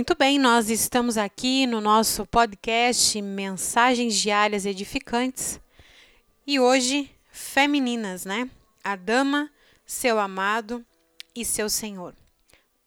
Muito bem, nós estamos aqui no nosso podcast Mensagens Diárias Edificantes e hoje, femininas, né? A dama, seu amado e seu senhor.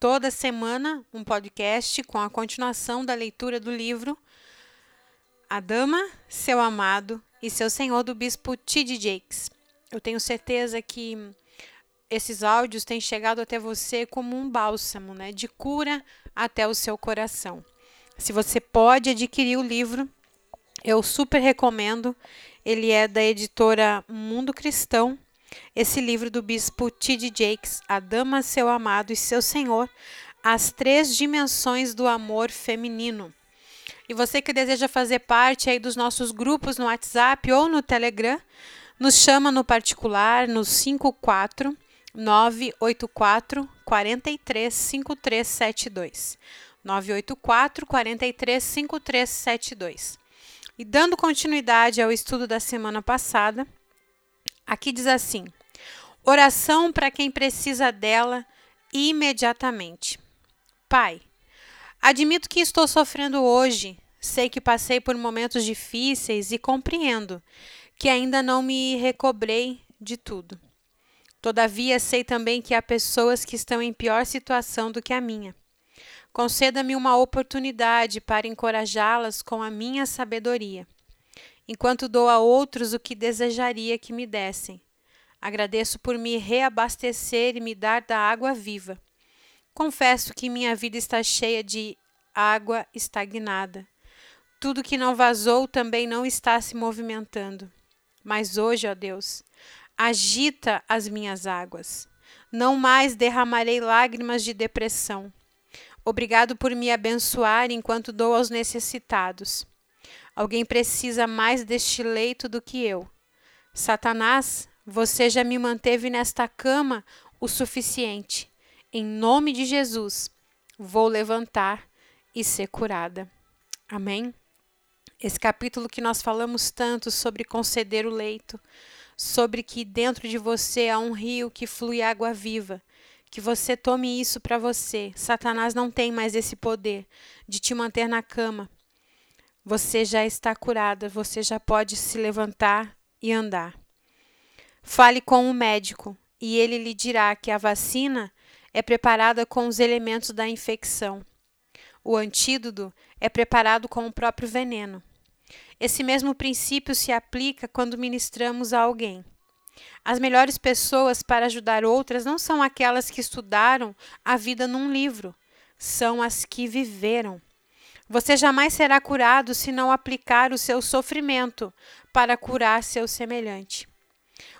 Toda semana, um podcast com a continuação da leitura do livro A Dama, seu amado e seu senhor, do bispo T.D. Jakes. Eu tenho certeza que esses áudios têm chegado até você como um bálsamo, né, de cura até o seu coração. Se você pode adquirir o livro, eu super recomendo. Ele é da editora Mundo Cristão. Esse livro do bispo T.D. Jakes, A Dama, Seu Amado e Seu Senhor, As Três Dimensões do Amor Feminino. E você que deseja fazer parte aí dos nossos grupos no WhatsApp ou no Telegram, nos chama no particular no 54 984 43 5372. 984 43 5372. E dando continuidade ao estudo da semana passada, aqui diz assim: oração para quem precisa dela imediatamente. Pai, admito que estou sofrendo hoje, sei que passei por momentos difíceis e compreendo que ainda não me recobrei de tudo. Todavia, sei também que há pessoas que estão em pior situação do que a minha. Conceda-me uma oportunidade para encorajá-las com a minha sabedoria, enquanto dou a outros o que desejaria que me dessem. Agradeço por me reabastecer e me dar da água viva. Confesso que minha vida está cheia de água estagnada. Tudo que não vazou também não está se movimentando. Mas hoje, ó Deus, agita as minhas águas. Não mais derramarei lágrimas de depressão. Obrigado por me abençoar enquanto dou aos necessitados. Alguém precisa mais deste leito do que eu. Satanás, você já me manteve nesta cama o suficiente. Em nome de Jesus, vou levantar e ser curada. Amém? Esse capítulo que nós falamos tanto sobre conceder o leito, sobre que dentro de você há um rio que flui água viva. Que você tome isso para você. Satanás não tem mais esse poder de te manter na cama. Você já está curada, você já pode se levantar e andar. Fale com o médico e ele lhe dirá que a vacina é preparada com os elementos da infecção. O antídoto é preparado com o próprio veneno. Esse mesmo princípio se aplica quando ministramos a alguém. As melhores pessoas para ajudar outras não são aquelas que estudaram a vida num livro, são as que viveram. Você jamais será curado se não aplicar o seu sofrimento para curar seu semelhante.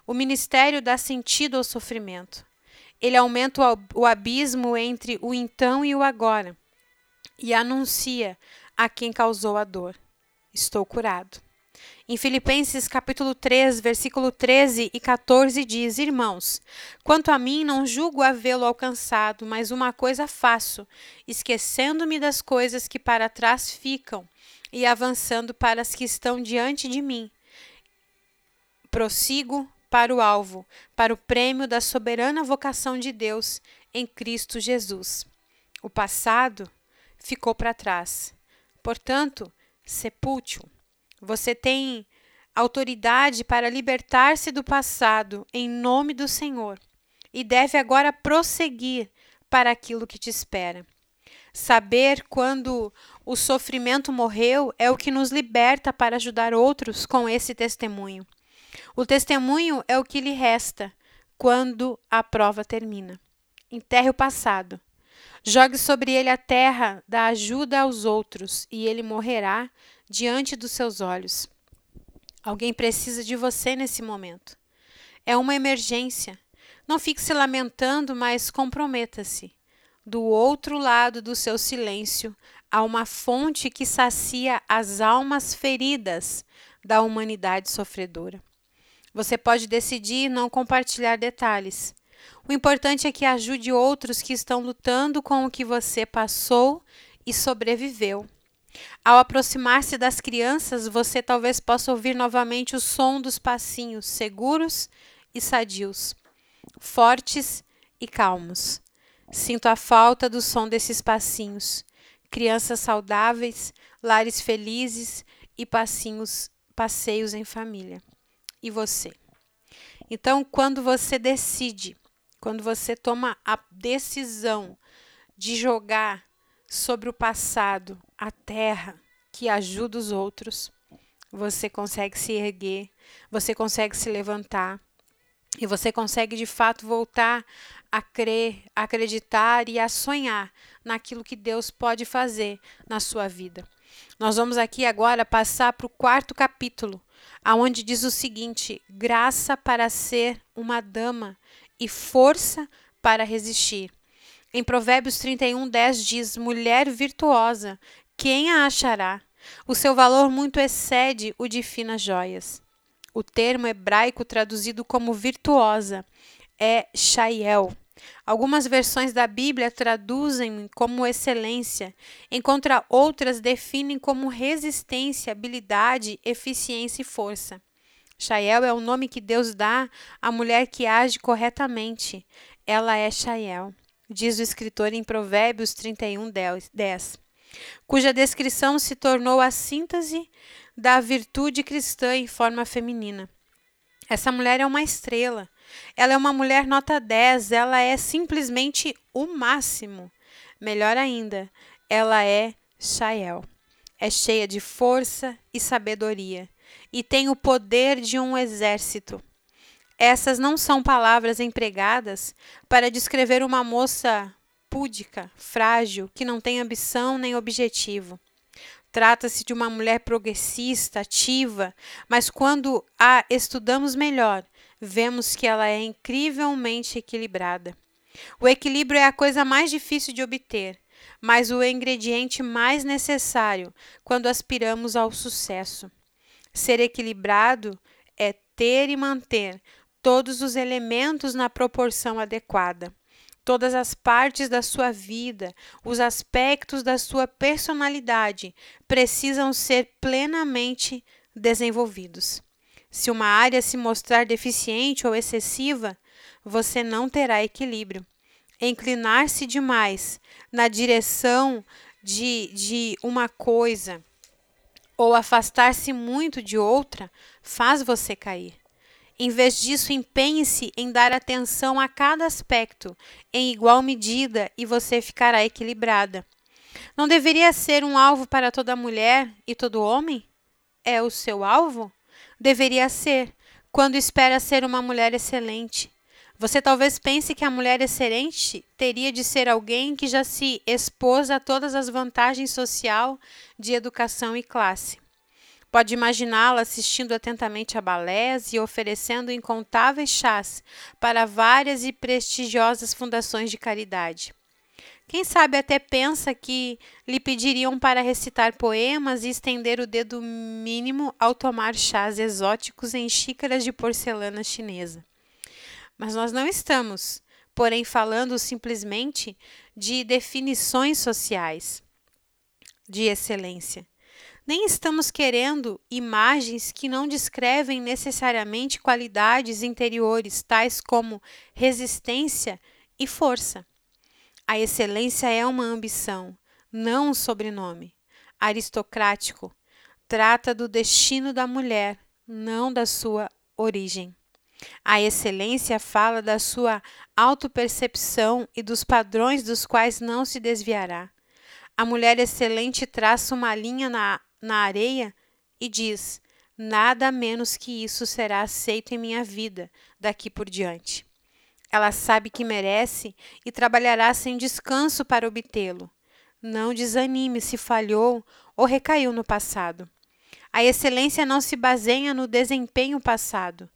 O ministério dá sentido ao sofrimento. Ele aumenta o abismo entre o então e o agora e anuncia a quem causou a dor estou curado. Em Filipenses capítulo 3, versículo 13 e 14 diz: Irmãos, quanto a mim não julgo havê-lo alcançado, mas uma coisa faço, esquecendo-me das coisas que para trás ficam e avançando para as que estão diante de mim. Prossigo para o alvo, para o prêmio da soberana vocação de Deus em Cristo Jesus. O passado ficou para trás. Portanto, sepúltil. Você tem autoridade para libertar-se do passado em nome do Senhor e deve agora prosseguir para aquilo que te espera. Saber quando o sofrimento morreu é o que nos liberta para ajudar outros com esse testemunho. O testemunho é o que lhe resta quando a prova termina. Enterre o passado Jogue sobre ele a terra da ajuda aos outros, e ele morrerá diante dos seus olhos. Alguém precisa de você nesse momento. É uma emergência. Não fique se lamentando, mas comprometa-se. Do outro lado do seu silêncio há uma fonte que sacia as almas feridas da humanidade sofredora. Você pode decidir não compartilhar detalhes, o importante é que ajude outros que estão lutando com o que você passou e sobreviveu. Ao aproximar-se das crianças, você talvez possa ouvir novamente o som dos passinhos seguros e sadios, fortes e calmos. Sinto a falta do som desses passinhos. crianças saudáveis, lares felizes e passinhos, passeios em família. E você? Então, quando você decide, quando você toma a decisão de jogar sobre o passado a terra que ajuda os outros, você consegue se erguer, você consegue se levantar e você consegue de fato voltar a crer, a acreditar e a sonhar naquilo que Deus pode fazer na sua vida. Nós vamos aqui agora passar para o quarto capítulo, aonde diz o seguinte: graça para ser uma dama e força para resistir. Em Provérbios 31, 10 diz: Mulher virtuosa, quem a achará? O seu valor muito excede o de finas joias. O termo hebraico traduzido como virtuosa é Shaiel. Algumas versões da Bíblia traduzem como excelência, enquanto outras definem como resistência, habilidade, eficiência e força. Shael é o nome que Deus dá à mulher que age corretamente. Ela é Shael, diz o escritor em Provérbios 31, 10, cuja descrição se tornou a síntese da virtude cristã em forma feminina. Essa mulher é uma estrela. Ela é uma mulher nota 10, ela é simplesmente o máximo. Melhor ainda, ela é Shael. É cheia de força e sabedoria e tem o poder de um exército. Essas não são palavras empregadas para descrever uma moça púdica, frágil, que não tem ambição nem objetivo. Trata-se de uma mulher progressista, ativa, mas quando a estudamos melhor, vemos que ela é incrivelmente equilibrada. O equilíbrio é a coisa mais difícil de obter, mas o ingrediente mais necessário quando aspiramos ao sucesso. Ser equilibrado é ter e manter todos os elementos na proporção adequada. Todas as partes da sua vida, os aspectos da sua personalidade precisam ser plenamente desenvolvidos. Se uma área se mostrar deficiente ou excessiva, você não terá equilíbrio. Inclinar-se demais na direção de, de uma coisa ou afastar-se muito de outra faz você cair. Em vez disso, empenhe-se em dar atenção a cada aspecto em igual medida e você ficará equilibrada. Não deveria ser um alvo para toda mulher e todo homem? É o seu alvo? Deveria ser, quando espera ser uma mulher excelente. Você talvez pense que a mulher excelente teria de ser alguém que já se expôs a todas as vantagens social, de educação e classe. Pode imaginá-la assistindo atentamente a balés e oferecendo incontáveis chás para várias e prestigiosas fundações de caridade. Quem sabe até pensa que lhe pediriam para recitar poemas e estender o dedo mínimo ao tomar chás exóticos em xícaras de porcelana chinesa. Mas nós não estamos, porém, falando simplesmente de definições sociais de excelência. Nem estamos querendo imagens que não descrevem necessariamente qualidades interiores, tais como resistência e força. A excelência é uma ambição, não um sobrenome. Aristocrático trata do destino da mulher, não da sua origem. A excelência fala da sua autopercepção e dos padrões dos quais não se desviará. A mulher excelente traça uma linha na, na areia e diz: Nada menos que isso será aceito em minha vida daqui por diante. Ela sabe que merece e trabalhará sem descanso para obtê-lo. Não desanime se falhou ou recaiu no passado. A excelência não se baseia no desempenho passado.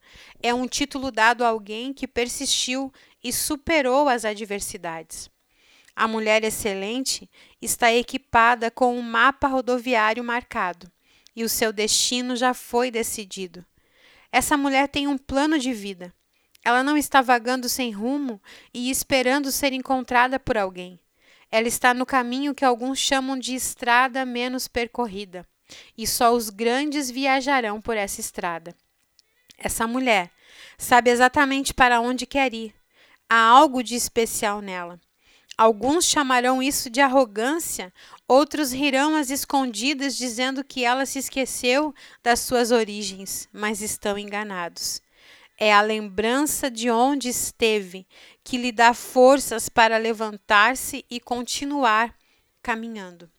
É um título dado a alguém que persistiu e superou as adversidades. A mulher excelente está equipada com um mapa rodoviário marcado e o seu destino já foi decidido. Essa mulher tem um plano de vida. Ela não está vagando sem rumo e esperando ser encontrada por alguém. Ela está no caminho que alguns chamam de estrada menos percorrida e só os grandes viajarão por essa estrada. Essa mulher sabe exatamente para onde quer ir. Há algo de especial nela. Alguns chamarão isso de arrogância, outros rirão às escondidas, dizendo que ela se esqueceu das suas origens, mas estão enganados. É a lembrança de onde esteve que lhe dá forças para levantar-se e continuar caminhando.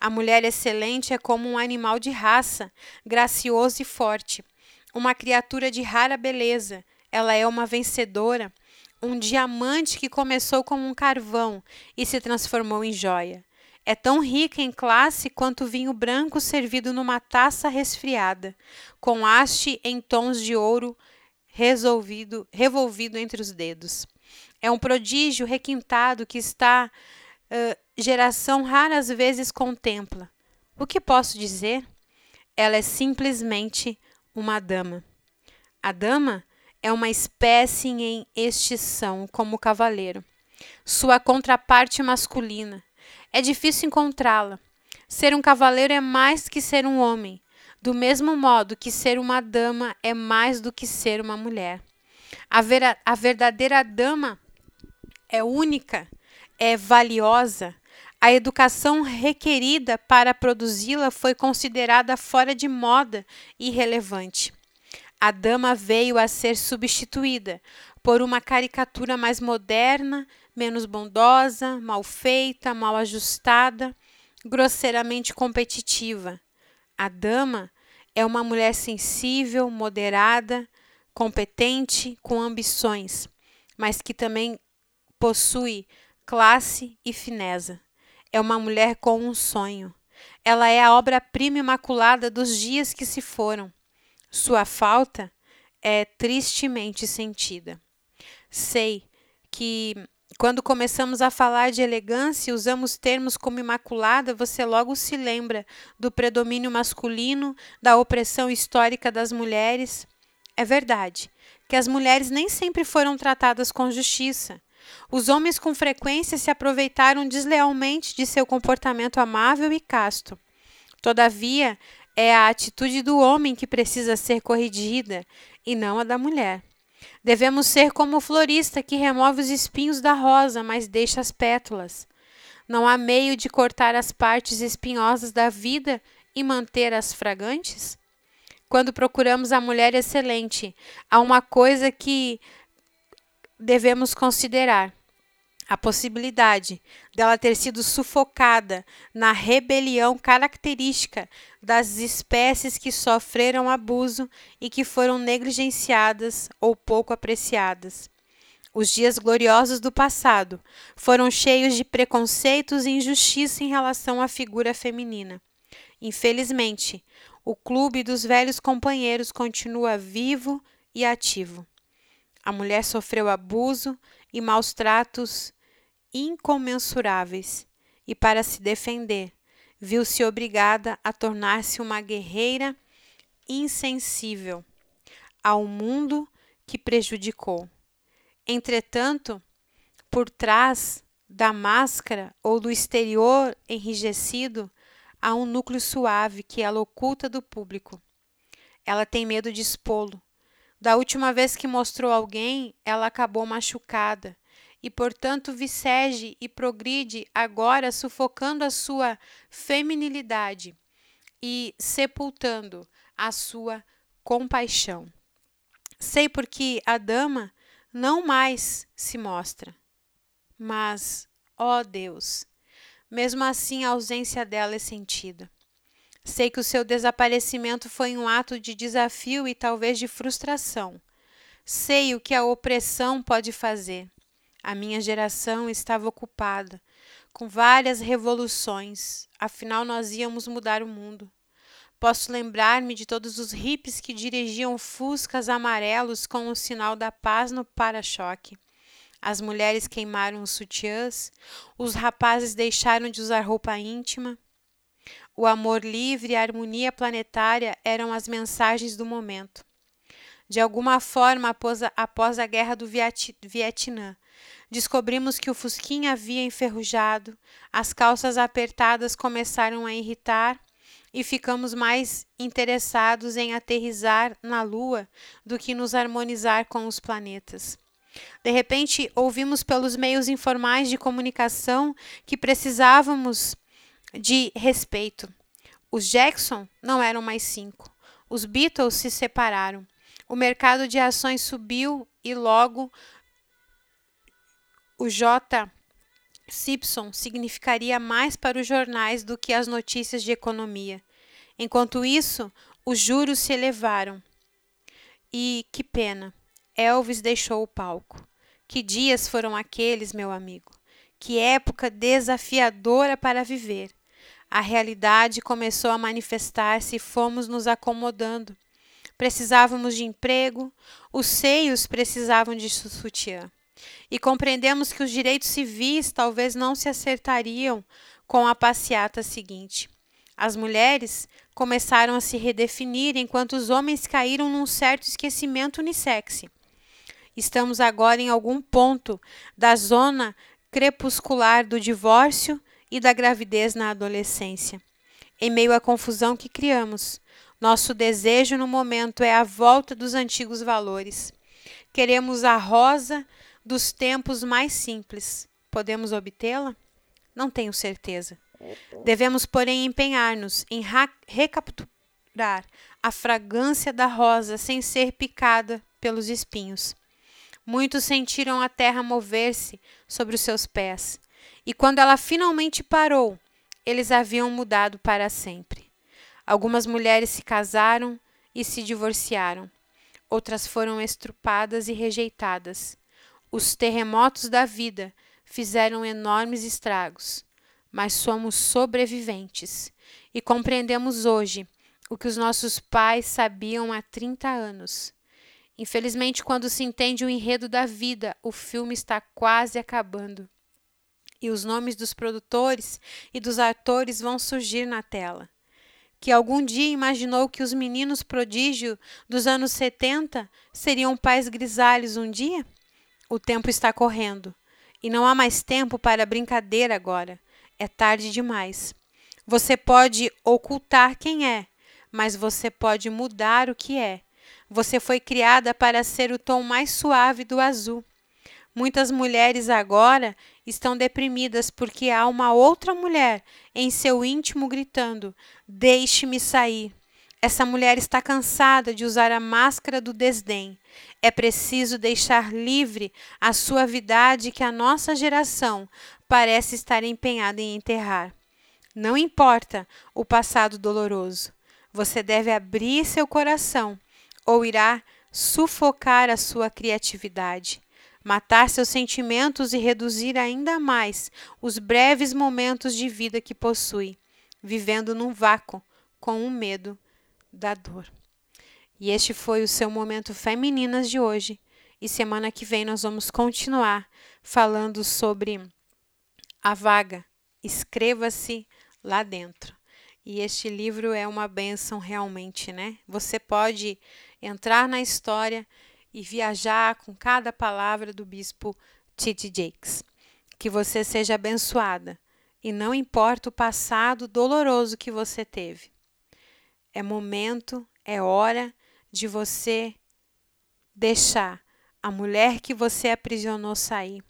A mulher excelente é como um animal de raça, gracioso e forte, uma criatura de rara beleza. Ela é uma vencedora, um diamante que começou como um carvão e se transformou em joia. É tão rica em classe quanto vinho branco servido numa taça resfriada, com haste em tons de ouro resolvido, revolvido entre os dedos. É um prodígio requintado que está geração raras vezes contempla. O que posso dizer? Ela é simplesmente uma dama. A dama é uma espécie em extinção, como o cavaleiro. Sua contraparte masculina. É difícil encontrá-la. Ser um cavaleiro é mais que ser um homem, do mesmo modo que ser uma dama é mais do que ser uma mulher. A, vera, a verdadeira dama é única, é valiosa. A educação requerida para produzi-la foi considerada fora de moda e irrelevante a dama veio a ser substituída por uma caricatura mais moderna, menos bondosa, mal feita, mal ajustada, grosseiramente competitiva. A dama é uma mulher sensível, moderada, competente, com ambições, mas que também possui classe e fineza. É uma mulher com um sonho. Ela é a obra-prima imaculada dos dias que se foram. Sua falta é tristemente sentida. Sei que quando começamos a falar de elegância e usamos termos como imaculada, você logo se lembra do predomínio masculino, da opressão histórica das mulheres. É verdade que as mulheres nem sempre foram tratadas com justiça. Os homens com frequência se aproveitaram deslealmente de seu comportamento amável e casto. Todavia, é a atitude do homem que precisa ser corrigida e não a da mulher. Devemos ser como o florista que remove os espinhos da rosa, mas deixa as pétalas. Não há meio de cortar as partes espinhosas da vida e manter as fragantes? Quando procuramos a mulher excelente, há uma coisa que devemos considerar a possibilidade dela ter sido sufocada na rebelião característica das espécies que sofreram abuso e que foram negligenciadas ou pouco apreciadas. Os dias gloriosos do passado foram cheios de preconceitos e injustiça em relação à figura feminina. Infelizmente, o clube dos velhos companheiros continua vivo e ativo. A mulher sofreu abuso e maus tratos incomensuráveis e, para se defender, viu-se obrigada a tornar-se uma guerreira insensível ao mundo que prejudicou. Entretanto, por trás da máscara ou do exterior enrijecido, há um núcleo suave que ela oculta do público. Ela tem medo de expô-lo. Da última vez que mostrou alguém, ela acabou machucada e, portanto, vicege e progride agora sufocando a sua feminilidade e sepultando a sua compaixão. Sei porque a dama não mais se mostra, mas, ó Deus, mesmo assim a ausência dela é sentida. Sei que o seu desaparecimento foi um ato de desafio e talvez de frustração. Sei o que a opressão pode fazer. A minha geração estava ocupada com várias revoluções, afinal nós íamos mudar o mundo. Posso lembrar-me de todos os hippies que dirigiam fuscas amarelos com o sinal da paz no para-choque. As mulheres queimaram os sutiãs, os rapazes deixaram de usar roupa íntima. O amor livre e a harmonia planetária eram as mensagens do momento. De alguma forma, após a, após a guerra do Vietnã, Descobrimos que o fusquinha havia enferrujado, as calças apertadas começaram a irritar e ficamos mais interessados em aterrizar na Lua do que nos harmonizar com os planetas. De repente, ouvimos pelos meios informais de comunicação que precisávamos de respeito. Os Jackson não eram mais cinco. Os Beatles se separaram. O mercado de ações subiu e logo o J. Simpson significaria mais para os jornais do que as notícias de economia. Enquanto isso, os juros se elevaram. E que pena! Elvis deixou o palco. Que dias foram aqueles, meu amigo? Que época desafiadora para viver! A realidade começou a manifestar-se e fomos nos acomodando. Precisávamos de emprego, os seios precisavam de sutiã. E compreendemos que os direitos civis talvez não se acertariam com a passeata seguinte. As mulheres começaram a se redefinir enquanto os homens caíram num certo esquecimento unissexe. Estamos agora em algum ponto da zona crepuscular do divórcio e da gravidez na adolescência. Em meio à confusão que criamos, nosso desejo no momento é a volta dos antigos valores. Queremos a rosa dos tempos mais simples. Podemos obtê-la? Não tenho certeza. Devemos, porém, empenhar-nos em recapturar a fragrância da rosa sem ser picada pelos espinhos. Muitos sentiram a terra mover-se sobre os seus pés, e quando ela finalmente parou, eles haviam mudado para sempre. Algumas mulheres se casaram e se divorciaram, outras foram estrupadas e rejeitadas. Os terremotos da vida fizeram enormes estragos, mas somos sobreviventes e compreendemos hoje o que os nossos pais sabiam há 30 anos. Infelizmente, quando se entende o enredo da vida, o filme está quase acabando. E os nomes dos produtores e dos atores vão surgir na tela. Que algum dia imaginou que os meninos prodígio dos anos 70 seriam pais grisalhos um dia? O tempo está correndo e não há mais tempo para brincadeira agora. É tarde demais. Você pode ocultar quem é, mas você pode mudar o que é. Você foi criada para ser o tom mais suave do azul. Muitas mulheres agora estão deprimidas porque há uma outra mulher em seu íntimo gritando: Deixe-me sair. Essa mulher está cansada de usar a máscara do desdém. É preciso deixar livre a suavidade que a nossa geração parece estar empenhada em enterrar. Não importa o passado doloroso. Você deve abrir seu coração ou irá sufocar a sua criatividade, matar seus sentimentos e reduzir ainda mais os breves momentos de vida que possui, vivendo num vácuo com o medo da dor. E este foi o seu momento Femininas de hoje. E semana que vem nós vamos continuar falando sobre a vaga. Escreva-se lá dentro. E este livro é uma benção realmente, né? Você pode entrar na história e viajar com cada palavra do bispo Titi Jakes. Que você seja abençoada e não importa o passado doloroso que você teve. É momento, é hora de você deixar a mulher que você aprisionou sair.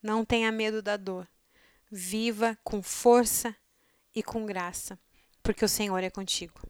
Não tenha medo da dor. Viva com força e com graça porque o Senhor é contigo.